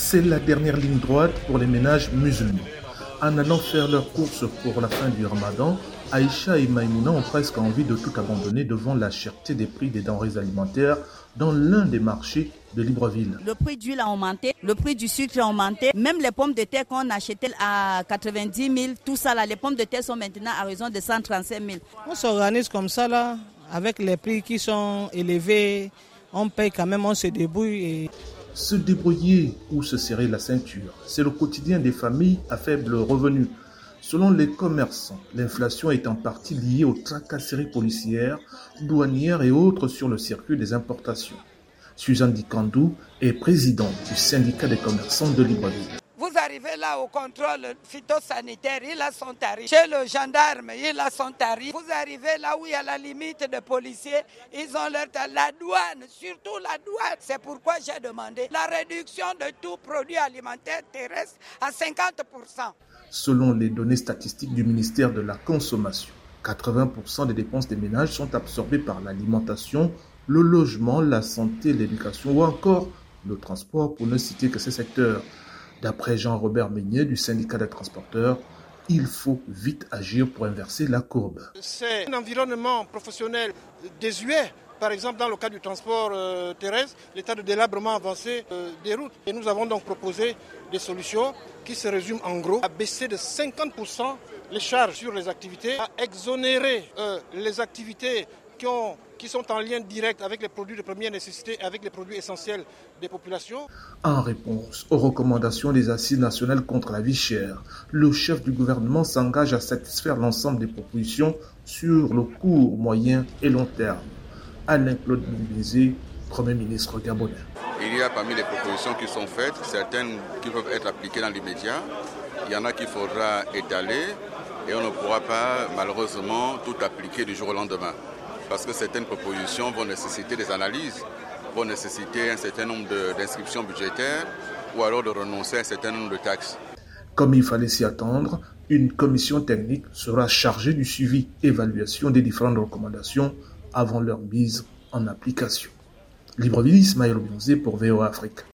C'est la dernière ligne droite pour les ménages musulmans. En allant faire leurs courses pour la fin du ramadan, Aïcha et Maïmouna ont presque envie de tout abandonner devant la cherté des prix des denrées alimentaires dans l'un des marchés de Libreville. Le prix d'huile a augmenté, le prix du sucre a augmenté, même les pommes de terre qu'on achetait à 90 000, tout ça là, les pommes de terre sont maintenant à raison de 135 000. On s'organise comme ça là, avec les prix qui sont élevés, on paye quand même, on se débrouille. Et... Se débrouiller ou se serrer la ceinture, c'est le quotidien des familles à faible revenu. Selon les commerçants, l'inflation est en partie liée aux tracasseries policières, douanières et autres sur le circuit des importations. Suzanne Dikandou est présidente du syndicat des commerçants de Libreville. Arrivez là au contrôle phytosanitaire, il a son tarif. Chez le gendarme, il a son tarif. Vous arrivez là où il y a la limite de policiers, ils ont leur tarif. La douane, surtout la douane. C'est pourquoi j'ai demandé la réduction de tout produit alimentaire terrestre à 50%. Selon les données statistiques du ministère de la Consommation, 80% des dépenses des ménages sont absorbées par l'alimentation, le logement, la santé, l'éducation ou encore le transport, pour ne citer que ces secteurs. D'après Jean-Robert Meignet du syndicat des transporteurs, il faut vite agir pour inverser la courbe. C'est un environnement professionnel désuet. Par exemple, dans le cas du transport euh, terrestre, l'état de délabrement avancé euh, des routes. Et nous avons donc proposé des solutions qui se résument en gros à baisser de 50% les charges sur les activités, à exonérer euh, les activités qui, ont, qui, sont en lien direct avec les produits de première nécessité et avec les produits essentiels des populations. En réponse aux recommandations des assises nationales contre la vie chère, le chef du gouvernement s'engage à satisfaire l'ensemble des propositions sur le court, moyen et long terme. Alain-Claude Mbizé, Premier ministre gabonais. Il y a parmi les propositions qui sont faites, certaines qui peuvent être appliquées dans l'immédiat. Il y en a qu'il faudra étaler et on ne pourra pas malheureusement tout appliquer du jour au lendemain. Parce que certaines propositions vont nécessiter des analyses, vont nécessiter un certain nombre d'inscriptions budgétaires ou alors de renoncer à un certain nombre de taxes. Comme il fallait s'y attendre, une commission technique sera chargée du suivi évaluation des différentes recommandations avant leur mise en application. Libreville, Ismaël Obionzé pour VOA Afrique.